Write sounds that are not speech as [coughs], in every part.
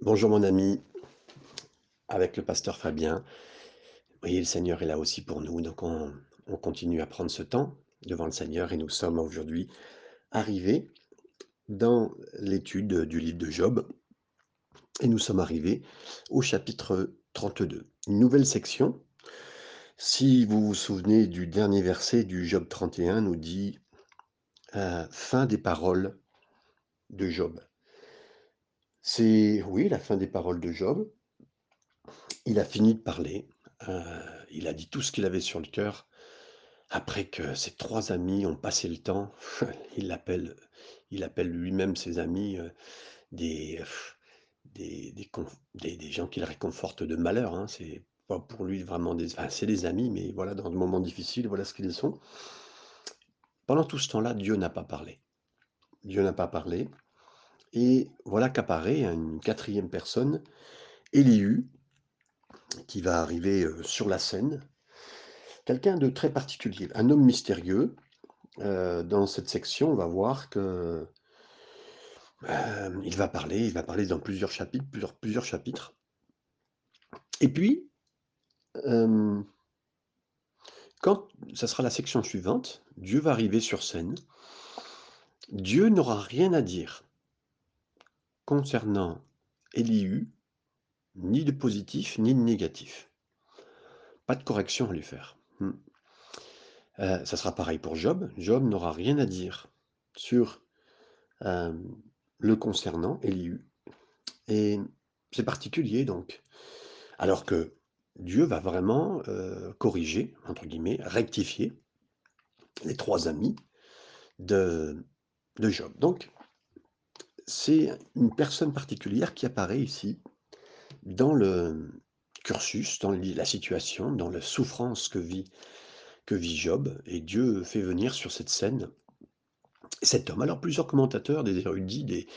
Bonjour mon ami, avec le pasteur Fabien. Vous voyez, le Seigneur est là aussi pour nous, donc on, on continue à prendre ce temps devant le Seigneur et nous sommes aujourd'hui arrivés dans l'étude du livre de Job et nous sommes arrivés au chapitre 32, une nouvelle section. Si vous vous souvenez du dernier verset du Job 31, nous dit euh, fin des paroles de Job. C'est, oui, la fin des paroles de Job. Il a fini de parler. euh, il a dit tout ce qu'il avait sur le cœur. Après que ses trois amis ont passé le temps, [laughs] il appelle, il appelle lui-même ses amis euh, des, des, des, gens qu'il réconforte de malheur. hein. C'est pas pour lui vraiment des, c'est des amis, mais voilà, dans des moments difficiles, voilà ce qu'ils sont. Pendant tout ce temps-là, Dieu n'a pas parlé. Dieu n'a pas parlé. Et voilà qu'apparaît une quatrième personne, Élihu, qui va arriver euh, sur la scène. Quelqu'un de très particulier, un homme mystérieux. Euh, dans cette section, on va voir que euh, il va parler, il va parler dans plusieurs chapitres, plusieurs, plusieurs chapitres. Et puis, euh, quand ça sera la section suivante, Dieu va arriver sur scène. Dieu n'aura rien à dire concernant Élihu, ni de positif, ni de négatif. Pas de correction à lui faire. Hmm. Euh, ça sera pareil pour Job. Job n'aura rien à dire sur euh, le concernant, Élihu. Et c'est particulier donc. Alors que Dieu va vraiment euh, corriger, entre guillemets, rectifier les trois amis de, de Job. Donc, c'est une personne particulière qui apparaît ici dans le cursus, dans la situation, dans la souffrance que vit, Job. Et Dieu fait venir sur cette scène cet homme. Alors, plusieurs commentateurs, des érudits, des,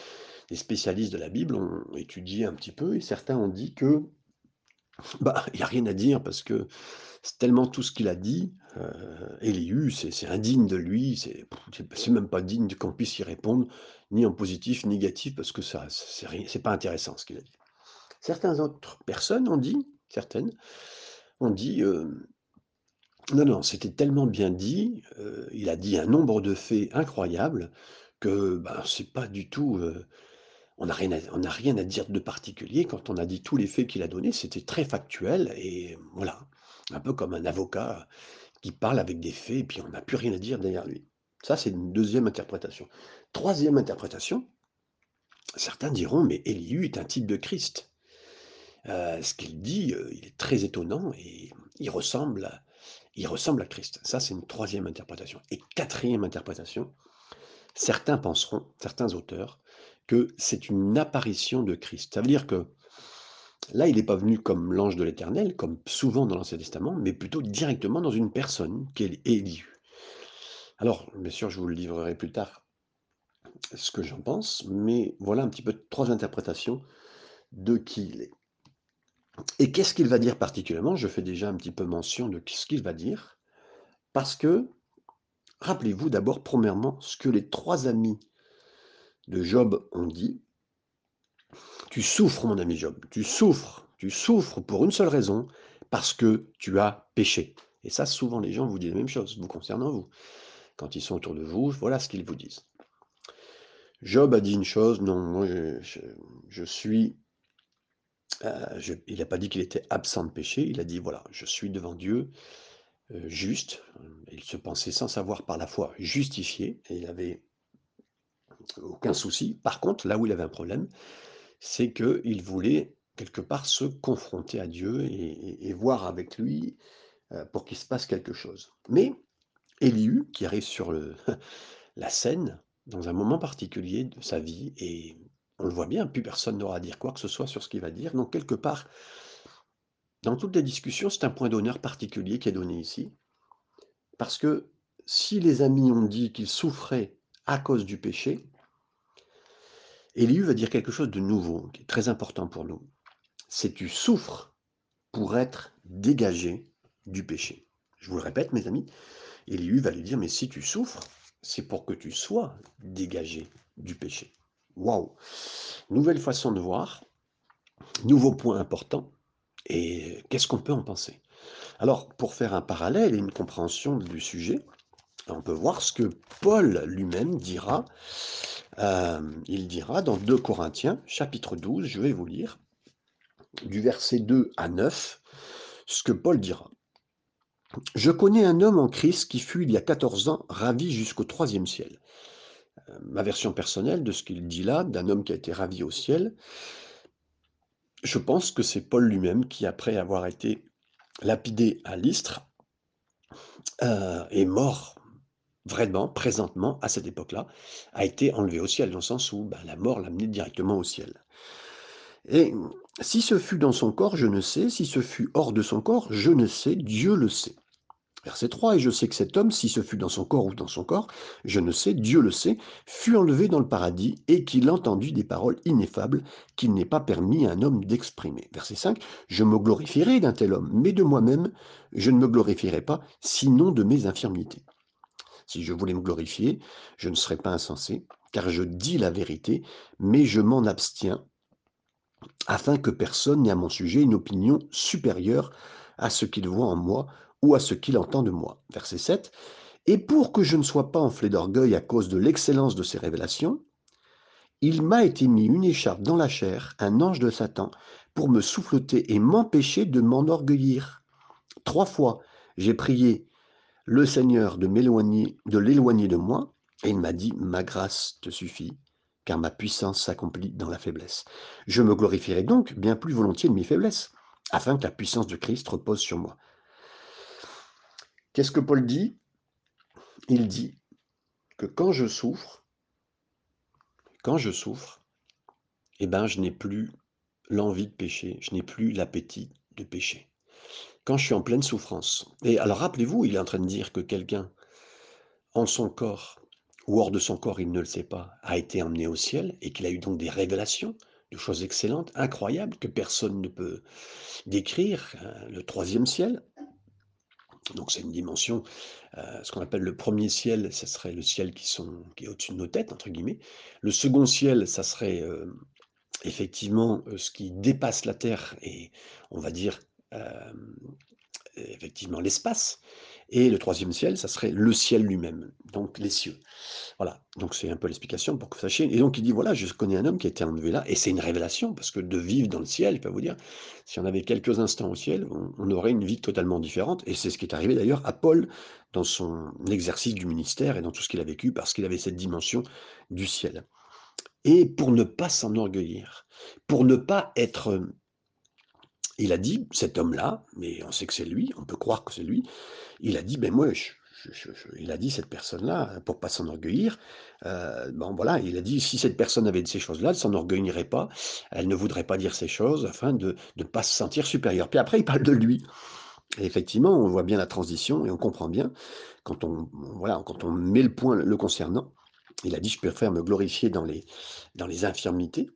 des spécialistes de la Bible ont étudié un petit peu et certains ont dit que bah, il n'y a rien à dire parce que c'est tellement tout ce qu'il a dit. Euh, Élihu, c'est indigne de lui, c'est même pas digne qu'on puisse y répondre, ni en positif, ni négatif, parce que ça, c'est pas intéressant ce qu'il a dit. Certaines autres personnes ont dit, certaines, ont dit, euh, non, non, c'était tellement bien dit, euh, il a dit un nombre de faits incroyables que bah, c'est pas du tout. euh, on n'a rien, rien à dire de particulier. Quand on a dit tous les faits qu'il a donnés, c'était très factuel et voilà. Un peu comme un avocat qui parle avec des faits et puis on n'a plus rien à dire derrière lui. Ça, c'est une deuxième interprétation. Troisième interprétation, certains diront, mais Élihu est un type de Christ. Euh, ce qu'il dit, euh, il est très étonnant et il ressemble il ressemble à Christ. Ça, c'est une troisième interprétation. Et quatrième interprétation, certains penseront, certains auteurs, que c'est une apparition de Christ. Ça veut dire que là, il n'est pas venu comme l'ange de l'Éternel, comme souvent dans l'Ancien Testament, mais plutôt directement dans une personne, qui est. Alors, bien sûr, je vous le livrerai plus tard, ce que j'en pense, mais voilà un petit peu trois interprétations de qui il est. Et qu'est-ce qu'il va dire particulièrement? Je fais déjà un petit peu mention de ce qu'il va dire, parce que, rappelez-vous d'abord, premièrement, ce que les trois amis de Job ont dit. Tu souffres, mon ami Job, tu souffres, tu souffres pour une seule raison, parce que tu as péché. Et ça, souvent, les gens vous disent la même chose, vous concernant vous. Quand ils sont autour de vous, voilà ce qu'ils vous disent. Job a dit une chose, non, moi je, suis... euh, il n'a pas dit qu'il était absent de péché, il a dit, voilà, je suis devant Dieu euh, juste. Il se pensait sans savoir par la foi justifié, et il avait aucun souci. Par contre, là où il avait un problème, c'est qu'il voulait quelque part se confronter à Dieu et, voir avec lui euh, pour qu'il se passe quelque chose. Mais Élihu, qui arrive sur [laughs] la scène, dans un moment particulier de sa vie, et on le voit bien, plus personne n'aura à dire quoi que ce soit sur ce qu'il va dire. Donc quelque part, dans toutes les discussions, c'est un point d'honneur particulier qui est donné ici, parce que si les amis ont dit qu'ils souffraient à cause du péché, Élihu va dire quelque chose de nouveau, qui est très important pour nous. C'est tu souffres pour être dégagé du péché. Je vous le répète, mes amis, Élihu va lui dire, mais si tu souffres, c'est pour que tu sois dégagé du péché. Waouh Nouvelle façon de voir. Nouveau point important, et qu'est-ce qu'on peut en penser? Alors, pour faire un parallèle et une compréhension du sujet, on peut voir ce que Paul lui-même dira. euh, il dira dans 2 Corinthiens, chapitre 12, je vais vous lire, du verset 2 à 9, ce que Paul dira. Je connais un homme en Christ qui fut il y a 14 ans ravi jusqu'au troisième ciel. Euh, ma version personnelle de ce qu'il dit là, d'un homme qui a été ravi au ciel, je pense que c'est Paul lui-même qui, après avoir été lapidé à l'Istre, euh, est mort vraiment, présentement, à cette époque-là, a été enlevé au ciel, dans le sens où ben, la mort l'a amené directement au ciel. Et si ce fut dans son corps, je ne sais, si ce fut hors de son corps, je ne sais, Dieu le sait. Verset 3, et je sais que cet homme, si ce fut dans son corps ou dans son corps, je ne sais, Dieu le sait, fut enlevé dans le paradis et qu'il entendit des paroles ineffables qu'il n'est pas permis à un homme d'exprimer. Verset 5, je me glorifierai d'un tel homme, mais de moi-même, je ne me glorifierai pas, sinon de mes infirmités. Si je voulais me glorifier, je ne serais pas insensé, car je dis la vérité, mais je m'en abstiens, afin que personne n'ait à mon sujet une opinion supérieure à ce qu'il voit en moi ou à ce qu'il entend de moi. Verset 7. Et pour que je ne sois pas enflé d'orgueil à cause de l'excellence de ces révélations, il m'a été mis une écharpe dans la chair, un ange de Satan, pour me souffleter et m'empêcher de m'enorgueillir. Trois fois, j'ai prié le Seigneur de l'éloigner de moi, et il m'a dit, ma grâce te suffit, car ma puissance s'accomplit dans la faiblesse. Je me glorifierai donc bien plus volontiers de mes faiblesses, afin que la puissance de Christ repose sur moi. Qu'est-ce que Paul dit? Il dit que quand je souffre, quand je souffre, eh ben, je n'ai plus l'envie de pécher, je n'ai plus l'appétit de pécher. Quand je suis en pleine souffrance. Et alors rappelez-vous, il est en train de dire que quelqu'un, en son corps ou hors de son corps, il ne le sait pas, a été emmené au ciel et qu'il a eu donc des révélations de choses excellentes, incroyables, que personne ne peut décrire, hein, le troisième ciel. Donc c'est une dimension, euh, ce qu'on appelle le premier ciel, ce serait le ciel qui, sont, qui est au-dessus de nos têtes, entre guillemets. Le second ciel, ça serait euh, effectivement euh, ce qui dépasse la Terre et on va dire effectivement l'espace. Et le troisième ciel, ça serait le ciel lui-même, donc les cieux. Voilà, donc c'est un peu l'explication pour que vous sachiez. Et donc il dit, voilà, je connais un homme qui a été enlevé là, et c'est une révélation, parce que de vivre dans le ciel, je peux vous dire, si on avait quelques instants au ciel, on, aurait une vie totalement différente. Et c'est ce qui est arrivé d'ailleurs à Paul dans son exercice du ministère et dans tout ce qu'il a vécu, parce qu'il avait cette dimension du ciel. Et pour ne pas s'enorgueillir, pour ne pas être il a dit, cet homme-là, mais on sait que c'est lui, on peut croire que c'est lui, il a dit, ben moi, il a dit, cette personne-là, pour pas s'enorgueillir, euh, bon voilà, il a dit, si cette personne avait de ces choses-là, elle s'enorgueillerait pas, elle ne voudrait pas dire ces choses afin de ne pas se sentir supérieur. Puis après, il parle de lui. Effectivement, on voit bien la transition et on comprend bien, quand on, voilà, met le point le concernant, il a dit, je préfère me glorifier dans les infirmités,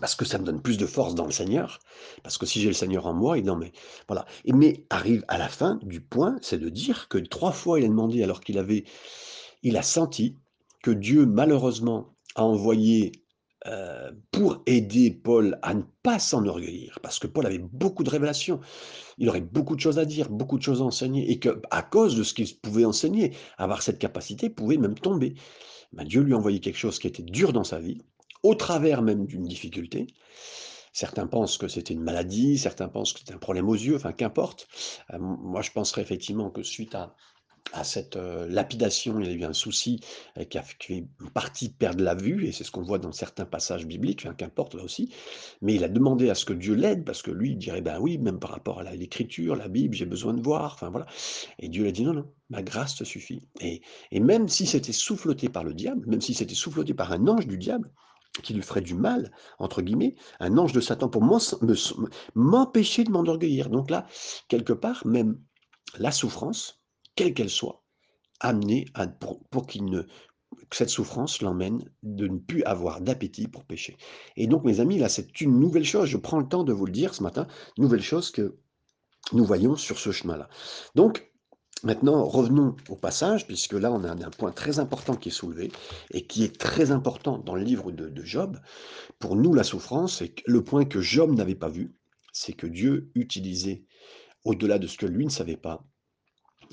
parce que ça me donne plus de force dans le Seigneur, parce que si j'ai le Seigneur en moi, il non mais voilà. Et mais arrive à la fin du point, c'est de dire que trois fois il a demandé alors qu'il avait, il a senti que Dieu malheureusement a envoyé euh, pour aider Paul à ne pas s'enorgueillir, parce que Paul avait beaucoup de révélations, il aurait beaucoup de choses à dire, beaucoup de choses à enseigner, et que à cause de ce qu'il pouvait enseigner, avoir cette capacité, pouvait même tomber. Ben, Dieu lui a envoyé quelque chose qui était dur dans sa vie, au travers même d'une difficulté. Certains pensent que c'était une maladie, certains pensent que c'était un problème aux yeux, enfin qu'importe. Euh, moi, je penserais effectivement que suite à, à cette euh, lapidation, il y a eu un souci euh, qui a fait une partie perdre la vue, et c'est ce qu'on voit dans certains passages bibliques, enfin, qu'importe là aussi. Mais il a demandé à ce que Dieu l'aide, parce que lui, il dirait, ben oui, même par rapport à l'écriture, la Bible, j'ai besoin de voir, enfin voilà. Et Dieu a dit, non, non, ma grâce te suffit. Et, et même si c'était souffleté par le diable, même si c'était souffleté par un ange du diable, qui lui ferait du mal, entre guillemets, un ange de Satan pour m'empêcher de m'enorgueillir. Donc là, quelque part, même la souffrance, quelle qu'elle soit, amenée pour, qu'il ne, que cette souffrance l'emmène de ne plus avoir d'appétit pour pécher. Et donc, mes amis, là, c'est une nouvelle chose. Je prends le temps de vous le dire ce matin, nouvelle chose que nous voyons sur ce chemin-là. Donc, Maintenant, revenons au passage, puisque là, on a un point très important qui est soulevé et qui est très important dans le livre de, Job. Pour nous, la souffrance, c'est le point que Job n'avait pas vu, c'est que Dieu utilisait, au-delà de ce que lui ne savait pas,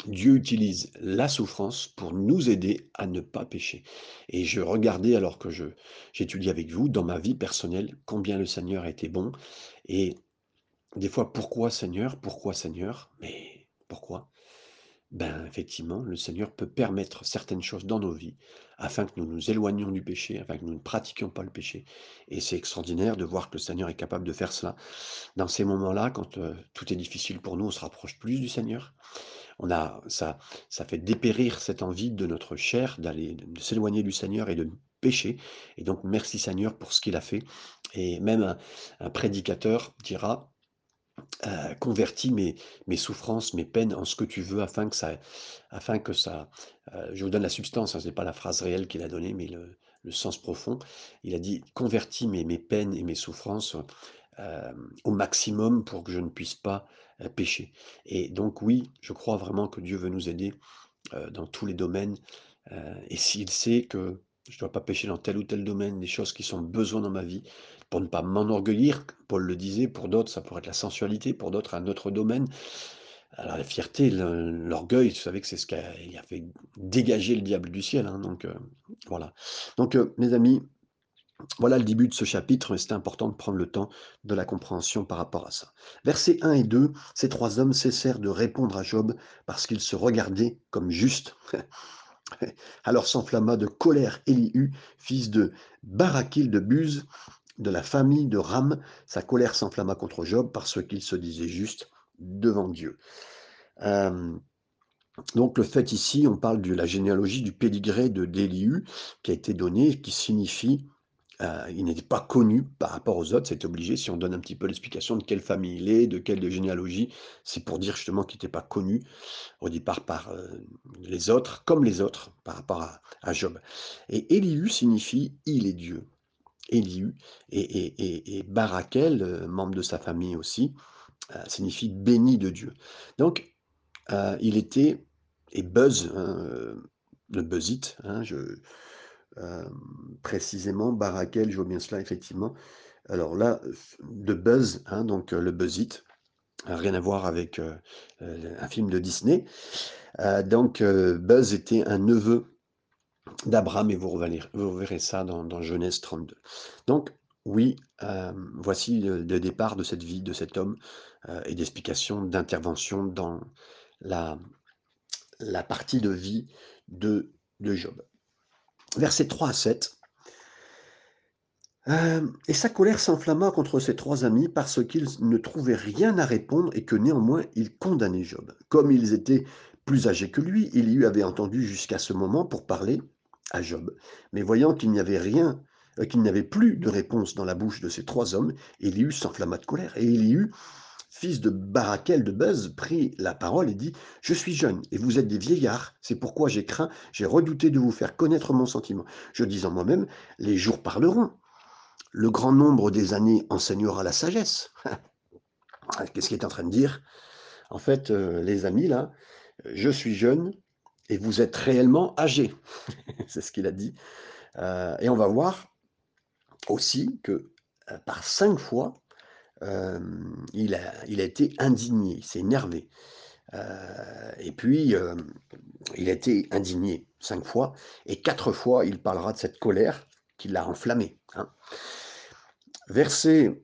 Dieu utilise la souffrance pour nous aider à ne pas pécher. Et je regardais, alors que je j'étudie avec vous, dans ma vie personnelle, combien le Seigneur a été bon. Et des fois, pourquoi Seigneur Pourquoi Seigneur? Mais pourquoi? Ben, effectivement, le Seigneur peut permettre certaines choses dans nos vies afin que nous nous éloignions du péché, afin que nous ne pratiquions pas le péché. Et c'est extraordinaire de voir que le Seigneur est capable de faire cela. Dans ces moments-là, quand euh, tout est difficile pour nous, on se rapproche plus du Seigneur on a, ça, ça fait dépérir cette envie de notre chair d'aller, de s'éloigner du Seigneur et de pécher. Et donc, merci Seigneur pour ce qu'il a fait. Et même un, prédicateur dira, euh, convertis mes, mes souffrances, mes peines en ce que tu veux afin que ça, afin que ça, euh, je vous donne la substance, hein, ce n'est pas la phrase réelle qu'il a donnée, mais le, sens profond. Il a dit, convertis mes, mes peines et mes souffrances euh, au maximum pour que je ne puisse pas pécher. Et donc oui, je crois vraiment que Dieu veut nous aider dans tous les domaines. et s'il sait que je ne dois pas pécher dans tel ou tel domaine, des choses qui sont besoin dans ma vie, pour ne pas m'enorgueillir, Paul le disait, pour d'autres, ça pourrait être la sensualité, pour d'autres, un autre domaine. Alors la fierté, l'orgueil, vous savez que c'est ce qui a, fait dégager le diable du ciel. Hein, donc voilà. Donc mes amis, voilà le début de ce chapitre, mais c'est important de prendre le temps de la compréhension par rapport à ça. Versets 1 et 2, ces trois hommes cessèrent de répondre à Job parce qu'ils se regardaient comme justes. [laughs] Alors s'enflamma de colère Élihu, fils de Barakil de Buz, de la famille de Ram. Sa colère s'enflamma contre Job parce qu'il se disait juste devant Dieu. Euh, donc le fait ici, on parle de la généalogie du pédigré de d'Élihu qui a été donné, qui signifie euh, il n'était pas connu par rapport aux autres, c'est obligé. Si on donne un petit peu l'explication de quelle famille il est, de quelle généalogie, c'est pour dire justement qu'il n'était pas connu au départ par euh, les autres, comme les autres, par rapport à, Job. Et Elihu signifie il est Dieu. Elihu et, Barakel, euh, membre de sa famille aussi, signifie béni de Dieu. Donc, il était, et Buzz, le Buzzite, hein, euh, précisément, Barakel, je vois bien cela, effectivement. Alors là, de Buzz, hein, donc euh, le Buzz It, rien à voir avec euh, un film de Disney. donc Buzz était un neveu d'Abraham et vous, verrez, ça dans, Genèse 32. Donc oui, voici le, départ de cette vie, de cet homme, et d'explication, d'intervention dans la, la partie de vie de, de Job versets 3 à 7. Euh, et sa colère s'enflamma contre ses trois amis parce qu'ils ne trouvaient rien à répondre et que néanmoins ils condamnaient Job. Comme ils étaient plus âgés que lui, il y avait entendu jusqu'à ce moment pour parler à Job. Mais voyant qu'il n'y avait rien, euh, qu'il n'y avait plus de réponse dans la bouche de ces trois hommes, Élihu s'enflamma de colère. Et Élihu fils de Barakel de Buzz, prit la parole et dit Je suis jeune et vous êtes des vieillards, c'est pourquoi j'ai craint, j'ai redouté de vous faire connaître mon sentiment. Je dis en moi-même Les jours parleront. Le grand nombre des années enseignera la sagesse. [laughs] Qu'est-ce qu'il est en train de dire? En fait, euh, les amis, là, je suis jeune et vous êtes réellement âgés. [laughs] c'est ce qu'il a dit. Euh, et on va voir aussi que euh, par cinq fois, il, a, il a été indigné, il s'est énervé. et puis, il a été indigné cinq fois, et quatre fois, il parlera de cette colère qui l'a enflammé. Hein. Verset,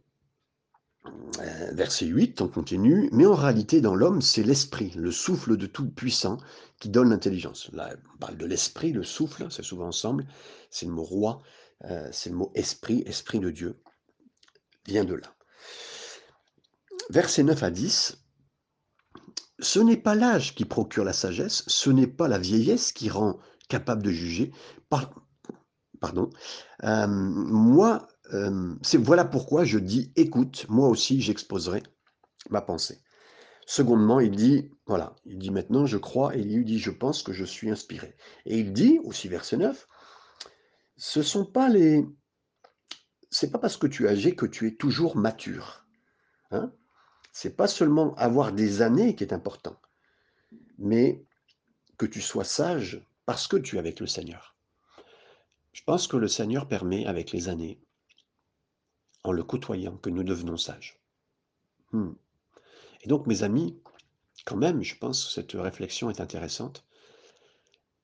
verset 8, on continue, mais en réalité, dans l'homme, c'est l'esprit, le souffle de tout puissant qui donne l'intelligence. Là, on parle de l'esprit, le souffle, c'est souvent ensemble, c'est le mot roi, c'est le mot esprit, esprit de Dieu, vient de là versets 9 à 10, ce n'est pas l'âge qui procure la sagesse, ce n'est pas la vieillesse qui rend capable de juger. pardon. Euh, moi, euh, c'est voilà pourquoi je dis, écoute, moi aussi j'exposerai ma pensée. Secondement, il dit, voilà, il dit maintenant, je crois, et il dit, je pense que je suis inspiré. Et il dit, aussi verset 9, ce sont pas les... C'est pas parce que tu es âgé que tu es toujours mature. Hein c'est pas seulement avoir des années qui est important, mais que tu sois sage parce que tu es avec le Seigneur. Je pense que le Seigneur permet avec les années, en le côtoyant, que nous devenons sages. Hmm. Et donc, mes amis, quand même, je pense que cette réflexion est intéressante.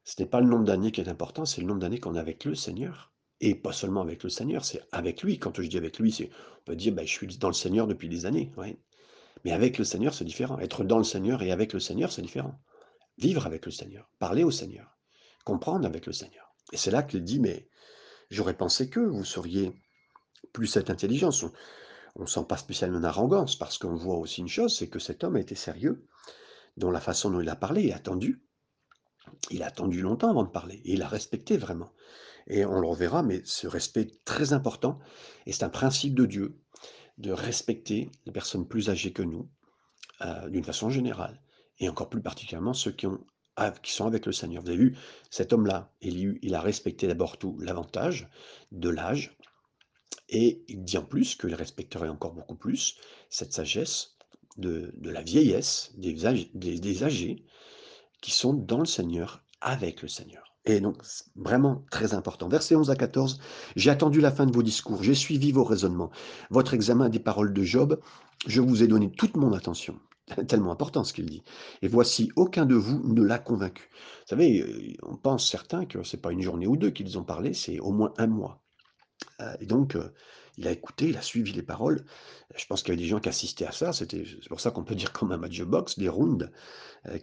Ce n'est pas le nombre d'années qui est important, c'est le nombre d'années qu'on a avec le Seigneur. Et pas seulement avec le Seigneur, c'est avec lui. Quand je dis avec lui, c'est, on peut dire, ben, je suis dans le Seigneur depuis des années. Mais avec le Seigneur, c'est différent. Être dans le Seigneur et avec le Seigneur, c'est différent. Vivre avec le Seigneur, parler au Seigneur, comprendre avec le Seigneur. Et c'est là qu'il dit, mais j'aurais pensé que vous seriez plus cette intelligence. On ne sent pas spécialement une arrogance, parce qu'on voit aussi une chose, c'est que cet homme a été sérieux, dans la façon dont il a parlé, il a attendu. Il a attendu longtemps avant de parler, et il a respecté vraiment. Et on le reverra, mais ce respect est très important, et c'est un principe de Dieu, de respecter les personnes plus âgées que nous, euh, d'une façon générale, et encore plus particulièrement ceux qui, qui sont avec le Seigneur. Vous avez vu, cet homme-là, il a respecté d'abord tout l'avantage de l'âge, et il dit en plus qu'il respecterait encore beaucoup plus cette sagesse de, la vieillesse des, âgés qui sont dans le Seigneur, avec le Seigneur. Et donc, vraiment très important. Versets 11 à 14. J'ai attendu la fin de vos discours, j'ai suivi vos raisonnements. Votre examen des paroles de Job, je vous ai donné toute mon attention. [laughs] Tellement important ce qu'il dit. Et voici, aucun de vous ne l'a convaincu. Vous savez, euh, on pense certains que ce n'est pas une journée ou deux qu'ils ont parlé, c'est au moins un mois. Euh, et donc, euh, il a écouté, il a suivi les paroles. Je pense qu'il y avait des gens qui assistaient à ça. C'est pour ça qu'on peut [laughs] dire comme un match de des rounds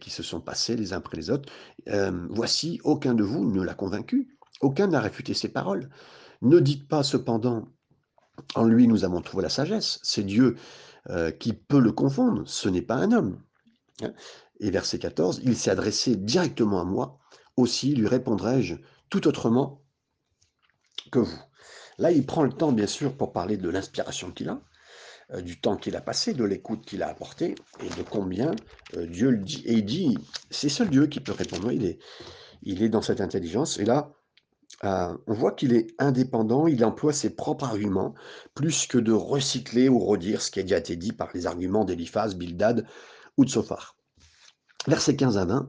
qui se sont passés les uns après les autres. voici, aucun de vous ne l'a convaincu. Aucun n'a réfuté ses paroles. Ne dites pas cependant, en lui nous avons trouvé la sagesse. C'est Dieu qui peut le confondre. Ce n'est pas un homme. Hein. Et verset 14, il s'est adressé directement à moi. Aussi lui répondrai-je tout autrement que vous. Là, il prend le temps, bien sûr, pour parler de l'inspiration qu'il a, euh, du temps qu'il a passé, de l'écoute qu'il a apporté, et de combien euh, Dieu le dit. Et il dit, c'est seul Dieu qui peut répondre. Il est, il est dans cette intelligence. Et là, euh, on voit qu'il est indépendant, il emploie ses propres arguments, plus que de recycler ou redire ce qui a déjà été dit par les arguments d'Eliphaz, Bildad ou de Sophar. Versets 15 à 20.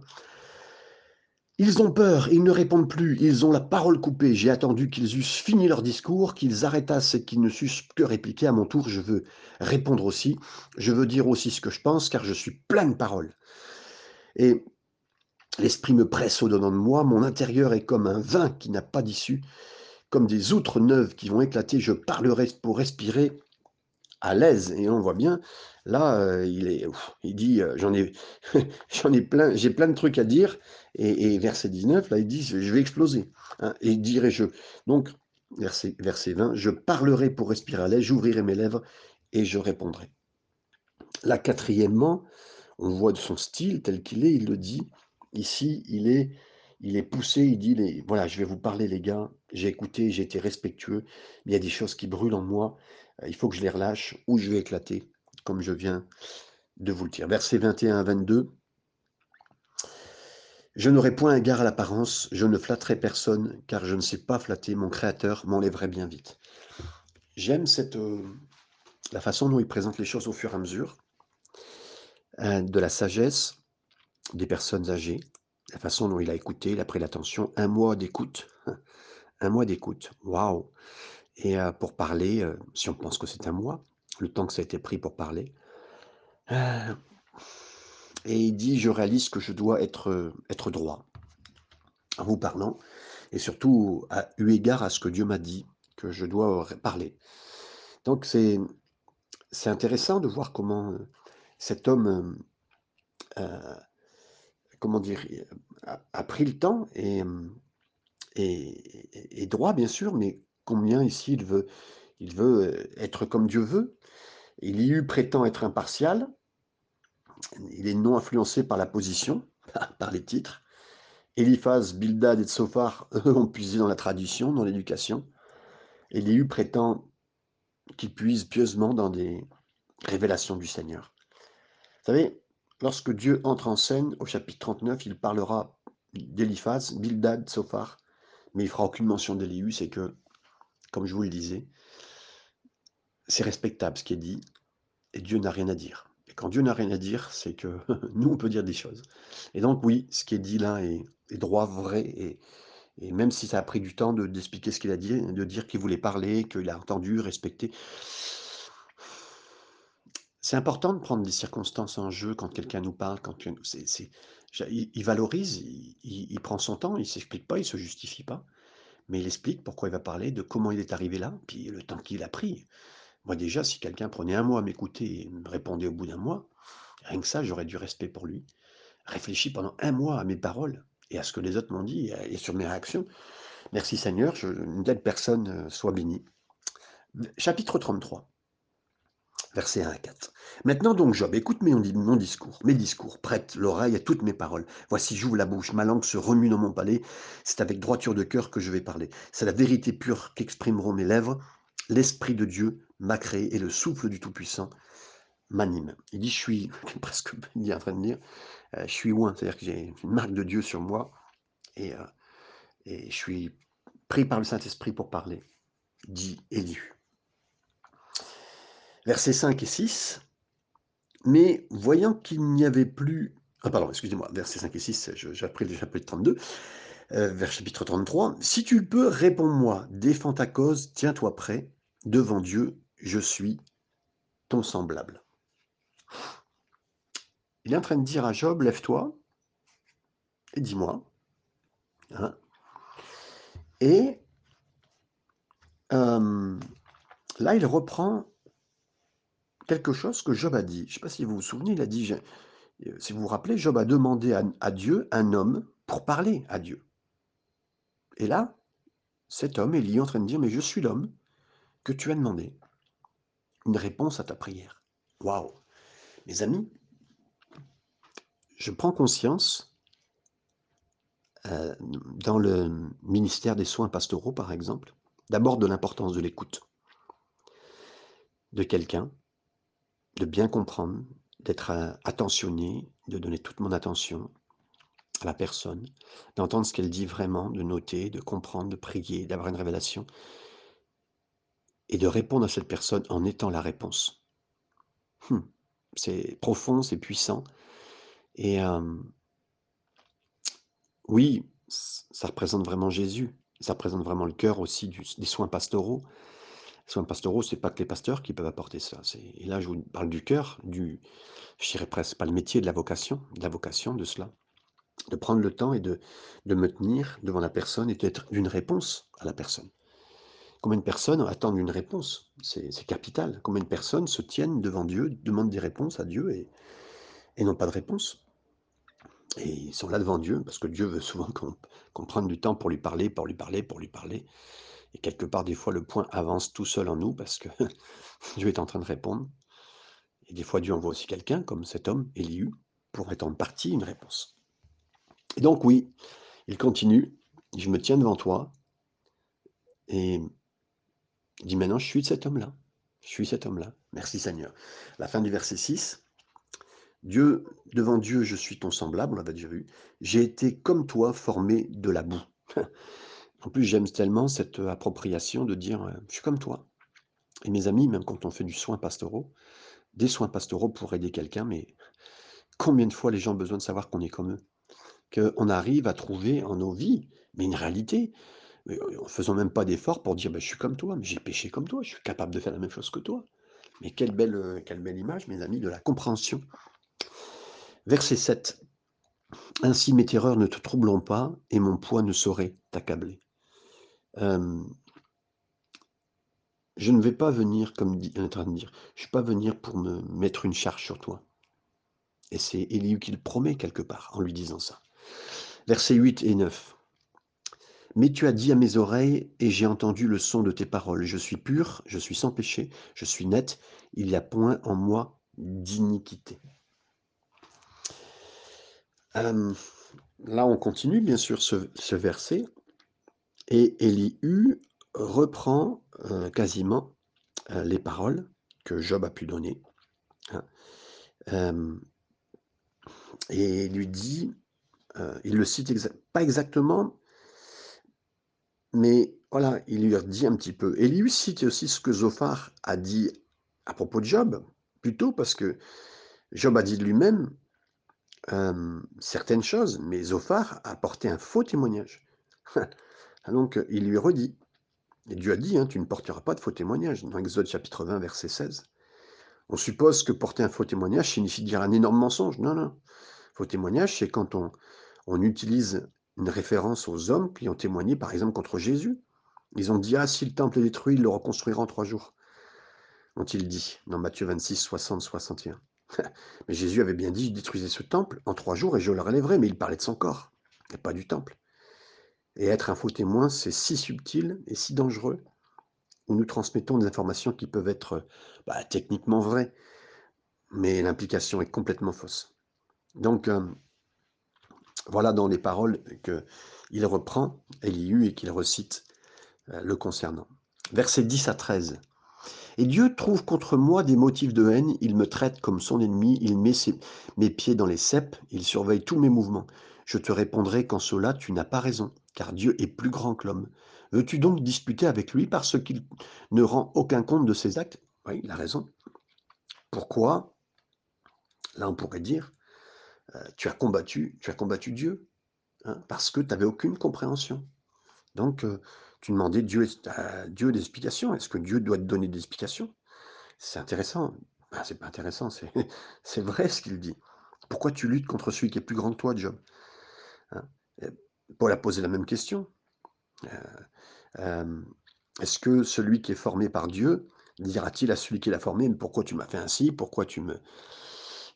Ils ont peur, ils ne répondent plus, ils ont la parole coupée. J'ai attendu qu'ils eussent fini leur discours, qu'ils arrêtassent et qu'ils ne sussent que répliquer. À mon tour, je veux répondre aussi. Je veux dire aussi ce que je pense, car je suis plein de paroles. Et l'esprit me presse au-dedans de moi. Mon intérieur est comme un vin qui n'a pas d'issue, comme des outres neuves qui vont éclater. Je parlerai pour respirer à l'aise. Et on voit bien, là, euh, il, est, il dit, euh, j'en ai, [laughs] j'en ai plein, j'ai plein de trucs à dire. Et, verset 19, là, il dit, je vais exploser. Hein. et dirai-je, donc, verset, verset 20, je parlerai pour respirer à l'aise, j'ouvrirai mes lèvres et je répondrai. Là, quatrièmement, on voit de son style tel qu'il est, il le dit, ici, il est, il est poussé, il dit, voilà, je vais vous parler les gars, j'ai écouté, j'ai été respectueux, mais il y a des choses qui brûlent en moi, euh, il faut que je les relâche ou je vais éclater, comme je viens de vous le dire. Verset 21 à 22. Je n'aurai point égard à l'apparence, je ne flatterai personne, car je ne sais pas flatter, mon Créateur m'enlèverait bien vite. J'aime cette euh, la façon dont il présente les choses au fur et à mesure, euh, de la sagesse des personnes âgées, la façon dont il a écouté, il a pris l'attention, un mois d'écoute, un mois d'écoute, waouh. Et euh, pour parler, si on pense que c'est un mois, le temps que ça a été pris pour parler, et il dit, je réalise que je dois être, être droit en vous parlant, et surtout eu égard à ce que Dieu m'a dit, que je dois parler. Donc c'est, intéressant de voir comment cet homme, euh, comment dire, a, pris le temps et, et, et, droit bien sûr, mais combien ici il veut, il veut être comme Dieu veut. Il y eut prétend être impartial, il est non influencé par la position, [laughs] par les titres. Eliphaz, Bildad et Tsophar, eux, ont puisé dans la tradition, dans l'éducation. Elihu prétend qu'il puise pieusement dans des révélations du Seigneur. Vous savez, lorsque Dieu entre en scène, au chapitre 39, il parlera d'Eliphaz, Bildad, Tsophar, mais il fera aucune mention d'Elihu, c'est que, comme je vous le disais, c'est respectable ce qui est dit, et Dieu n'a rien à dire Quand Dieu n'a rien à dire, c'est que [laughs] nous, on peut dire des choses. Et donc oui, ce qui est dit là est, droit, vrai, et, même si ça a pris du temps d'expliquer ce qu'il a dit, de dire qu'il voulait parler, qu'il a entendu, respecté, c'est important de prendre des circonstances en jeu quand quelqu'un nous parle, quand c'est, il, valorise, il, prend son temps, il s'explique pas, il se justifie pas, mais il explique pourquoi il va parler, de comment il est arrivé là, puis le temps qu'il a pris. Moi déjà, si quelqu'un prenait un mois à m'écouter et me répondait au bout d'un mois, rien que ça, j'aurais du respect pour lui. Réfléchis pendant un mois à mes paroles et à ce que les autres m'ont dit et sur mes réactions. Merci Seigneur, une telle personne euh, soit bénie. Chapitre 33 versets 1 à 4. Maintenant donc, Job, écoute mon, mon discours, mes discours, prête l'oreille à toutes mes paroles. Voici, j'ouvre la bouche, ma langue se remue dans mon palais, c'est avec droiture de cœur que je vais parler. C'est la vérité pure qu'exprimeront mes lèvres. L'Esprit de Dieu m'a créé et le souffle du Tout-Puissant m'anime. Il dit, je suis, [laughs] presque, il est en train de dire, euh, je suis loin, c'est-à-dire que j'ai une marque de Dieu sur moi et, euh, je suis pris par le Saint-Esprit pour parler, dit Élu versets 5 et 6. Mais voyant qu'il n'y avait plus... Ah pardon, excusez-moi, versets 5 et 6, j'ai appris le chapitre 32. Euh, vers chapitre 33. Si tu peux, réponds-moi, défends ta cause, tiens-toi prêt. Devant Dieu, je suis ton semblable. Il est en train de dire à Job, lève-toi et dis-moi. Hein. et euh, là, il reprend quelque chose que Job a dit. Je ne sais pas si vous vous souvenez, il a dit, euh, si vous vous rappelez, Job a demandé à, Dieu un homme pour parler à Dieu. Et là, cet homme est lié en train de dire, mais je suis l'homme que tu as demandé. Une réponse à ta prière. Waouh Mes amis, je prends conscience euh, dans le ministère des soins pastoraux, par exemple, d'abord de l'importance de l'écoute de quelqu'un de bien comprendre, d'être euh, attentionné, de donner toute mon attention à la personne, d'entendre ce qu'elle dit vraiment, de noter, de comprendre, de prier, d'avoir une révélation, et de répondre à cette personne en étant la réponse. Hum, c'est profond, c'est puissant. Et oui, ça représente vraiment Jésus, ça représente vraiment le cœur aussi des soins pastoraux, soins pastoraux, c'est pas que les pasteurs qui peuvent apporter ça. Et là, je vous parle du cœur, du, je dirais presque pas le métier, de la vocation, de la vocation de cela. De prendre le temps et de, de me tenir devant la personne et d'être d'une réponse à la personne. Combien de personnes attendent une réponse? C'est capital. Combien de personnes se tiennent devant Dieu, demandent des réponses à Dieu et, et n'ont pas de réponse? Et ils sont là devant Dieu parce que Dieu veut souvent qu'on prenne du temps pour lui parler, pour lui parler, pour lui parler. Et quelque part, des fois, le point avance tout seul en nous parce que [laughs] Dieu est en train de répondre. Et des fois, Dieu envoie aussi quelqu'un, comme cet homme, Éliu, pour être en partie une réponse. Et donc, oui, il continue. Je me tiens devant toi. Et il dit maintenant, je suis cet homme-là. Je suis cet homme-là. Merci Seigneur. La fin du verset 6. Dieu, devant Dieu, je suis ton semblable, on l'avait déjà vu. J'ai été comme toi formé de la boue. [laughs] En plus, j'aime tellement cette appropriation de dire je suis comme toi. Et mes amis, même quand on fait du soin pastoraux, des soins pastoraux pour aider quelqu'un, mais combien de fois les gens ont besoin de savoir qu'on est comme eux? Qu'on arrive à trouver en nos vies, mais une réalité, en faisant même pas d'efforts pour dire bah, je suis comme toi, j'ai péché comme toi, je suis capable de faire la même chose que toi. Mais quelle belle, image, mes amis, de la compréhension. Verset 7. Ainsi mes terreurs ne te troublent pas, et mon poids ne saurait t'accabler je ne vais pas venir, comme est en train de dire, je ne vais pas venir pour me mettre une charge sur toi. Et c'est Éliu qui le promet quelque part en lui disant ça. Versets 8 et 9. Mais tu as dit à mes oreilles, et j'ai entendu le son de tes paroles. Je suis pur, je suis sans péché, je suis net, il n'y a point en moi d'iniquité. là, on continue bien sûr ce verset. Et Élihu reprend euh, quasiment euh, les paroles que Job a pu donner. Hein. et lui dit, euh, il le cite pas exactement, mais voilà, il lui dit un petit peu. Et lui cite aussi ce que Zophar a dit à propos de Job, plutôt parce que Job a dit de lui-même euh, certaines choses, mais Zophar a apporté un faux témoignage. [laughs] Donc il lui redit. Et Dieu a dit, hein, tu ne porteras pas de faux témoignage, dans Exode chapitre 20, verset 16. On suppose que porter un faux témoignage signifie dire un énorme mensonge. Non, non. Témoignage, c'est quand on, on utilise une référence aux hommes qui ont témoigné, par exemple, contre Jésus. Ils ont dit, ah, si le temple est détruit, il le reconstruira en trois jours. Ont-ils dit dans Matthieu 26, 60, 61. mais Jésus avait bien dit, je détruisais ce temple en trois jours et je le relèverai, mais il parlait de son corps, et pas du temple. Et être un faux témoin, c'est si subtil et si dangereux, où nous transmettons des informations qui peuvent être bah, techniquement vraies, mais l'implication est complètement fausse. Donc, euh, voilà dans les paroles qu'il reprend Elihu et qu'il recite euh, le concernant. Versets 10 à 13. Et Dieu trouve contre moi des motifs de haine, il me traite comme son ennemi, il met mes pieds dans les ceps, il surveille tous mes mouvements. Je te répondrai qu'en cela tu n'as pas raison, car Dieu est plus grand que l'homme. Veux-tu donc disputer avec lui parce qu'il ne rend aucun compte de ses actes? Oui, il a raison. Pourquoi? Là, on pourrait dire, euh, tu as combattu, tu as combattu Dieu, hein, parce que tu n'avais aucune compréhension. Donc, euh, tu demandais à Dieu des explications. Est-ce que Dieu doit te donner des explications? C'est intéressant. Ben, c'est pas intéressant, [laughs] c'est vrai ce qu'il dit. Pourquoi tu luttes contre celui qui est plus grand que toi, Job? Hein Paul a posé la même question. Euh, est-ce que celui qui est formé par Dieu dira-t-il à celui qui l'a formé, pourquoi tu m'as fait ainsi? Pourquoi tu me...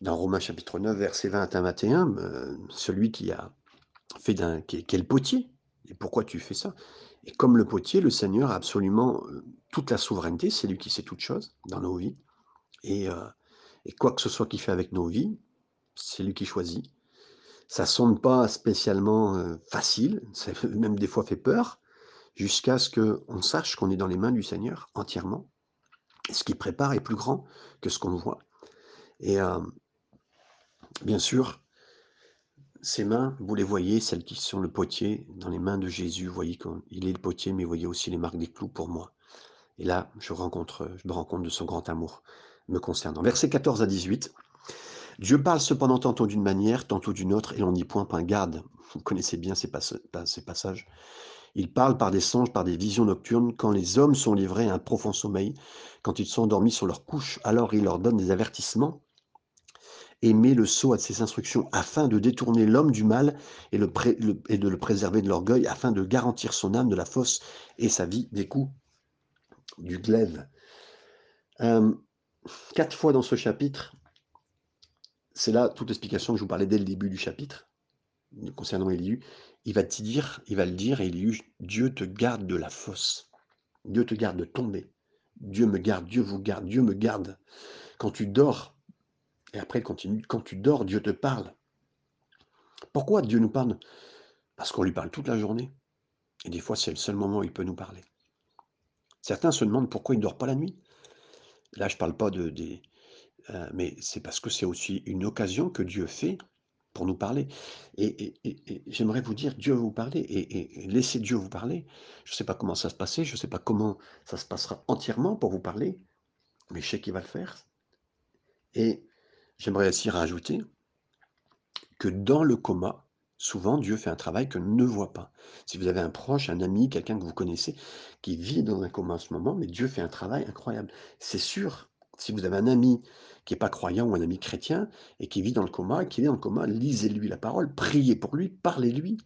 Dans Romains chapitre 9, verset 20 à 21, euh, celui qui a fait d'un... Qui, est, le potier, et pourquoi tu fais ça? Et comme le potier, le Seigneur a absolument euh, toute la souveraineté, c'est lui qui sait toutes choses dans nos vies. Et, et quoi que ce soit qu'il fait avec nos vies, c'est lui qui choisit. Ça sonne pas spécialement facile, [laughs] ça même des fois fait peur, jusqu'à ce qu'on sache qu'on est dans les mains du Seigneur entièrement. Ce qu'il prépare est plus grand que ce qu'on voit. Et bien sûr, ces mains, vous les voyez, celles qui sont le potier, dans les mains de Jésus, vous voyez qu'il est le potier, mais vous voyez aussi les marques des clous pour moi. Et là, je, rencontre, je me rends compte de son grand amour me concernant. Versets 14 à 18. Dieu parle cependant tantôt d'une manière, tantôt d'une autre, et l'on n'y point point garde. Vous connaissez bien ces, passages. Il parle par des songes, par des visions nocturnes, quand les hommes sont livrés à un profond sommeil, quand ils sont endormis sur leur couche, alors il leur donne des avertissements et met le sceau à ses instructions afin de détourner l'homme du mal et, de le préserver de l'orgueil, afin de garantir son âme de la fosse et sa vie des coups du glaive. Euh, quatre fois dans ce chapitre, c'est là toute l'explication que je vous parlais dès le début du chapitre, concernant Éliu. Il va te dire, il va le dire, Éliu, Dieu te garde de la fosse. Dieu te garde de tomber. Dieu me garde, Dieu vous garde, Dieu me garde. Quand tu dors, et après continue, quand tu dors, Dieu te parle. Pourquoi Dieu nous parle? Parce qu'on lui parle toute la journée. Et des fois, c'est le seul moment où il peut nous parler. Certains se demandent pourquoi il ne dort pas la nuit. Là, je ne parle pas de, des, euh, mais c'est parce que c'est aussi une occasion que Dieu fait pour nous parler. Et, j'aimerais vous dire, Dieu va vous parler, et, laissez Dieu vous parler. Je ne sais pas comment ça se passer, je ne sais pas comment ça se passera entièrement pour vous parler, mais je sais qu'il va le faire. Et j'aimerais aussi rajouter que dans le coma, souvent Dieu fait un travail que ne voit pas. Si vous avez un proche, un ami, quelqu'un que vous connaissez, qui vit dans un coma en ce moment, mais Dieu fait un travail incroyable. C'est sûr, si vous avez un ami qui n'est pas croyant ou un ami chrétien et qui vit dans le coma, qui est dans le coma, lisez-lui la parole, priez pour lui, parlez-lui.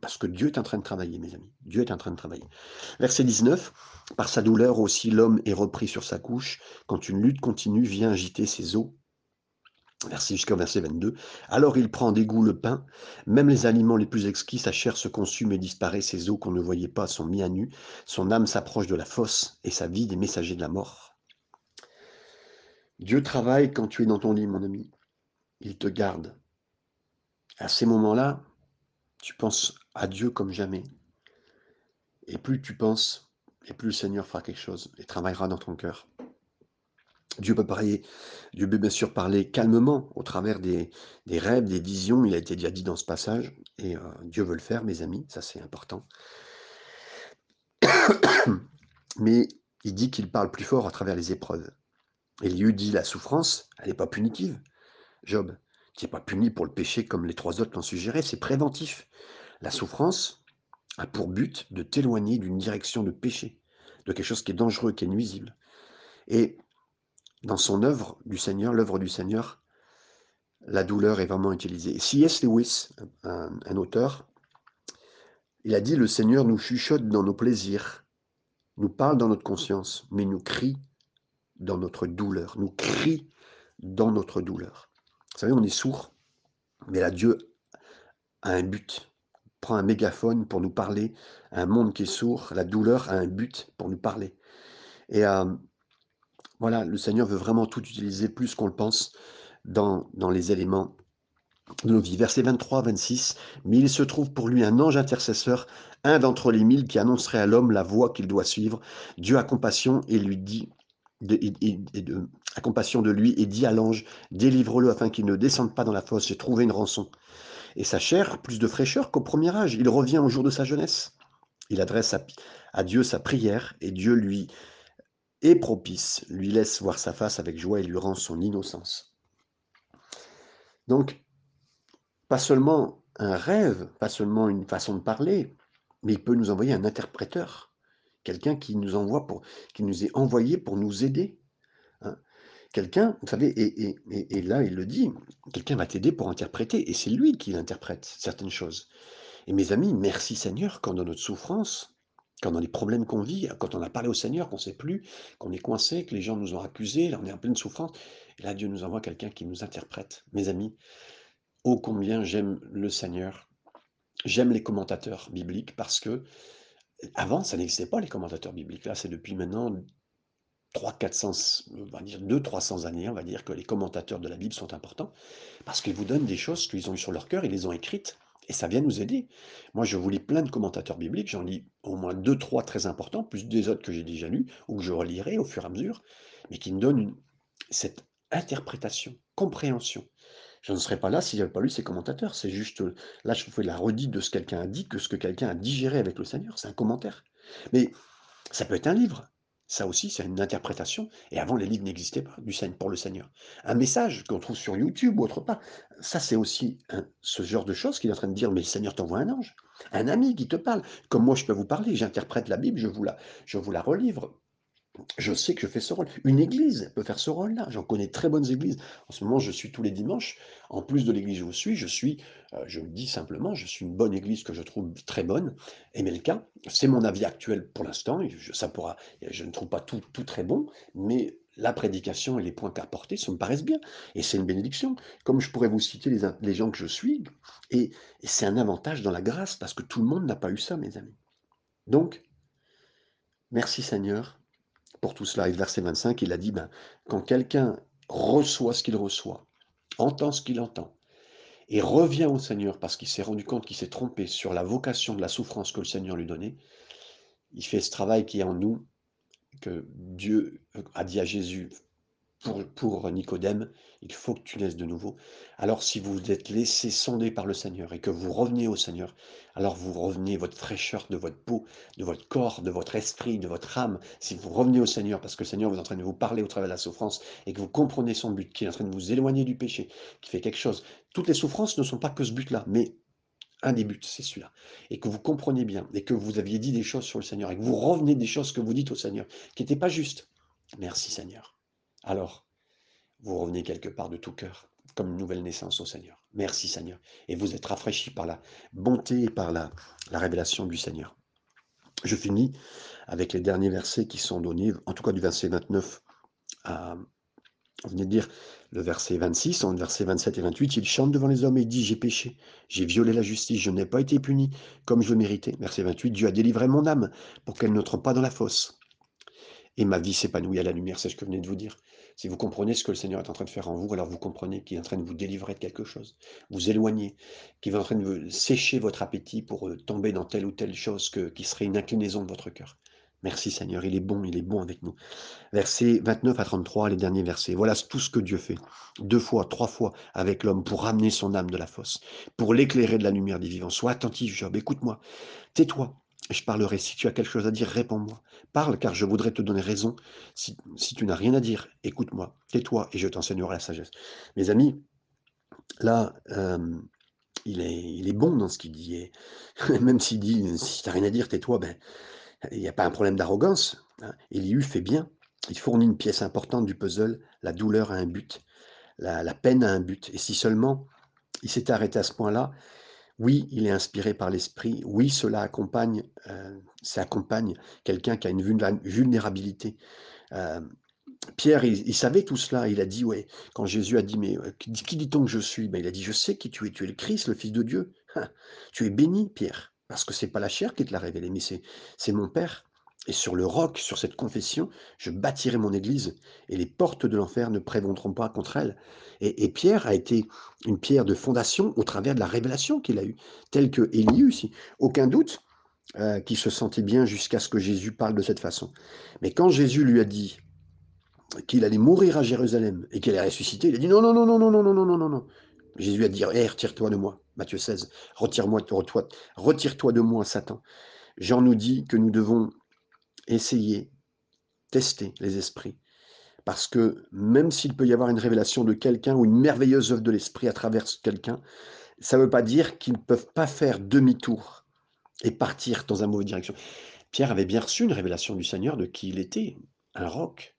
Parce que Dieu est en train de travailler, mes amis. Dieu est en train de travailler. Verset 19. Par sa douleur aussi, l'homme est repris sur sa couche. Quand une lutte continue vient agiter ses os. Verset jusqu'au verset 22. Alors il prend dégoût le pain. Même les aliments les plus exquis, sa chair se consume et disparaît. Ses os qu'on ne voyait pas sont mis à nu. Son âme s'approche de la fosse et sa vie des messagers de la mort. Dieu travaille quand tu es dans ton lit, mon ami. Il te garde. À ces moments-là, tu penses à Dieu comme jamais. Et plus tu penses, et plus le Seigneur fera quelque chose et travaillera dans ton cœur. Dieu peut parler, Dieu peut bien sûr parler calmement au travers des, rêves, des visions. Il a été déjà dit dans ce passage, et euh, Dieu veut le faire, mes amis, ça c'est important. [coughs] Mais il dit qu'il parle plus fort à travers les épreuves. Eliu dit la souffrance, elle n'est pas punitive. Job. Tu n'es pas puni pour le péché comme les trois autres l'ont suggéré, c'est préventif. La souffrance a pour but de t'éloigner d'une direction de péché, de quelque chose qui est dangereux, qui est nuisible. Et dans son œuvre du Seigneur, l'œuvre du Seigneur, la douleur est vraiment utilisée. C.S. Lewis, un, auteur, il a dit Le Seigneur nous chuchote dans nos plaisirs, nous parle dans notre conscience, mais nous crie dans notre douleur, nous crie dans notre douleur. Vous savez, on est sourd, mais là, Dieu a un but, prend un mégaphone pour nous parler un monde qui est sourd. La douleur a un but pour nous parler. Et euh, voilà, le Seigneur veut vraiment tout utiliser plus qu'on le pense dans, les éléments de nos vies. Verset 23, 26. Mais il se trouve pour lui un ange intercesseur, un d'entre les mille qui annoncerait à l'homme la voie qu'il doit suivre. Dieu a compassion et lui dit de, compassion de lui et dit à l'ange, délivre-le afin qu'il ne descende pas dans la fosse, j'ai trouvé une rançon. Et sa chair, plus de fraîcheur qu'au premier âge, il revient au jour de sa jeunesse. Il adresse à Dieu sa prière et Dieu lui est propice, lui laisse voir sa face avec joie et lui rend son innocence. Donc, pas seulement un rêve, pas seulement une façon de parler, mais il peut nous envoyer un interpréteur quelqu'un qui nous envoie pour, qui nous est envoyé pour nous aider. Hein. Quelqu'un, vous savez, et, et, là il le dit, quelqu'un va t'aider pour interpréter, et c'est lui qui interprète certaines choses. Et mes amis, merci Seigneur quand dans notre souffrance, quand dans les problèmes qu'on vit, quand on a parlé au Seigneur, qu'on ne sait plus, qu'on est coincé, que les gens nous ont accusés, là on est en pleine souffrance, et là Dieu nous envoie quelqu'un qui nous interprète. Mes amis, ô combien j'aime le Seigneur, j'aime les commentateurs bibliques parce que avant, ça n'existait pas les commentateurs bibliques. Là, c'est depuis maintenant 3 400, on va dire 2 300 années, on va dire que les commentateurs de la Bible sont importants parce qu'ils vous donnent des choses qu'ils ont eu sur leur cœur, ils les ont écrites et ça vient nous aider. Moi, je vous lis plein de commentateurs bibliques, j'en lis au moins 2 3 très importants, plus des autres que j'ai déjà lus ou que je relirai au fur et à mesure, mais qui me donnent cette interprétation, compréhension je ne serais pas là si j'avais pas lu ces commentateurs. C'est juste, là, je fais la redite de ce que quelqu'un a dit, que ce que quelqu'un a digéré avec le Seigneur. C'est un commentaire. Mais ça peut être un livre. Ça aussi, c'est une interprétation. Et avant, les livres n'existaient pas du pour le Seigneur. Un message qu'on trouve sur YouTube ou autre part. Ça, c'est aussi ce genre de choses qu'il est en train de dire, mais le Seigneur t'envoie un ange. Un ami qui te parle. Comme moi, je peux vous parler. J'interprète la Bible, je vous la, je vous la relivre je sais que je fais ce rôle. Une église peut faire ce rôle-là. J'en connais très bonnes églises. En ce moment, je suis tous les dimanches. En plus de l'église où je suis, je suis, euh, je le dis simplement, je suis une bonne église que je trouve très bonne. cas, c'est mon avis actuel pour l'instant. Ça pourra, je ne trouve pas tout, tout très bon, mais la prédication et les points qu'a portés, ça me paraissent bien. Et c'est une bénédiction. Comme je pourrais vous citer les, les gens que je suis. Et c'est un avantage dans la grâce parce que tout le monde n'a pas eu ça, mes amis. Donc, merci Seigneur pour tout cela. Et verset 25, il a dit, ben, quand quelqu'un reçoit ce qu'il reçoit, entend ce qu'il entend, et revient au Seigneur parce qu'il s'est rendu compte qu'il s'est trompé sur la vocation de la souffrance que le Seigneur lui donnait, il fait ce travail qui est en nous, que Dieu a dit à Jésus, pour, Nicodème, il faut que tu naisses de nouveau. Alors si vous êtes laissé sonder par le Seigneur et que vous revenez au Seigneur, alors vous revenez votre fraîcheur de votre peau, de votre corps, de votre esprit, de votre âme. Si vous revenez au Seigneur, parce que le Seigneur vous est en train de vous parler au travers de la souffrance et que vous comprenez son but, qui est en train de vous éloigner du péché, qui fait quelque chose. Toutes les souffrances ne sont pas que ce but-là, mais un des buts, c'est celui-là. Et que vous comprenez bien, et que vous aviez dit des choses sur le Seigneur, et que vous revenez des choses que vous dites au Seigneur, qui n'étaient pas justes. Merci Seigneur alors vous revenez quelque part de tout cœur, comme une nouvelle naissance au Seigneur. Merci Seigneur. Et vous êtes rafraîchi par la bonté et par la, la révélation du Seigneur. Je finis avec les derniers versets qui sont donnés, en tout cas du verset 29 à, on venait de dire le verset 26, en verset 27 et 28, il chante devant les hommes et dit, j'ai péché, j'ai violé la justice, je n'ai pas été puni comme je le méritais. Verset 28, Dieu a délivré mon âme pour qu'elle ne trompe pas dans la fosse. Et ma vie s'épanouit à la lumière, c'est ce que je venais de vous dire. Si vous comprenez ce que le Seigneur est en train de faire en vous, alors vous comprenez qu'il est en train de vous délivrer de quelque chose, vous éloigner, qu'il est en train de sécher votre appétit pour euh, tomber dans telle ou telle chose qui serait une inclinaison de votre cœur. Merci Seigneur, il est bon, il est bon avec nous. Versets 29 à 33, les derniers versets. Voilà tout ce que Dieu fait, deux fois, trois fois avec l'homme pour ramener son âme de la fosse, pour l'éclairer de la lumière des vivants. Sois attentif, Job, écoute-moi, tais-toi, je parlerai. Si tu as quelque chose à dire, réponds-moi. Parle, car je voudrais te donner raison. Si, tu n'as rien à dire, écoute-moi, tais-toi, et je t'enseignerai la sagesse. Mes amis, Là, hem, il est bon dans ce qu'il dit [laughs] même s'il dit: «Si tu as rien à dire, tais-toi», ben, il y a pas un problème d'arrogance, hein. Élihu fait bien. Il fournit une pièce importante du puzzle, la douleur a un but, la la peine a un but et si seulement il s'était arrêté à ce point-là, oui, il est inspiré par l'esprit, oui, cela accompagne, ça accompagne quelqu'un qui a une vulnéra vulnérabilité. Hem, Pierre, il savait tout cela, il a dit ouais, quand Jésus a dit: «Mais, heu, qui dit-on que je suis?» ben, il a dit: «Je sais qui tu es, tu es le Christ, le Fils de Dieu. Hein, Tu es béni Pierre, parce que c'est pas la chair qui te l'a révélé, mais c'est mon Père et sur le roc, sur cette confession, je bâtirai mon église et les portes de l'enfer ne prévaudront pas contre elle» et Pierre a été une pierre de fondation au travers de la révélation qu'il a eue, telle que Élie aussi. Aucun doute, heu, qu'il se sentait bien jusqu'à ce que Jésus parle de cette façon. Mais quand Jésus lui a dit qu'il allait mourir à Jérusalem et qu'il allait ressusciter, il a dit non, non, non, non, non, non, non, non, non, non. Jésus a dit, hé, retire-toi de moi, Matthieu 16, retire-moi, retire-toi retire-toi de moi, Satan. Jean nous dit que nous devons essayer, tester les esprits, parce que même s'il peut y avoir une révélation de quelqu'un ou une merveilleuse œuvre de l'esprit à travers quelqu'un, ça ne veut pas dire qu'ils ne peuvent pas faire demi-tour et partir dans une mauvaise direction. Pierre avait bien reçu une révélation du Seigneur de qui il était, un roc,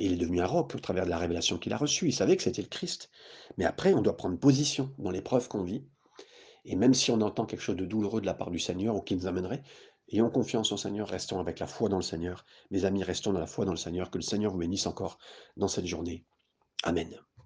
il est devenu un roc au travers de la révélation qu'il a reçue. Il savait que c'était le Christ. Mais après, on doit prendre position dans l'épreuve qu'on vit. Et même si on entend quelque chose de douloureux de la part du Seigneur ou qui nous amènerait, ayons confiance en Seigneur, restons avec la foi dans le Seigneur. Mes amis, restons dans la foi dans le Seigneur. Que le Seigneur vous bénisse encore dans cette journée. Amen.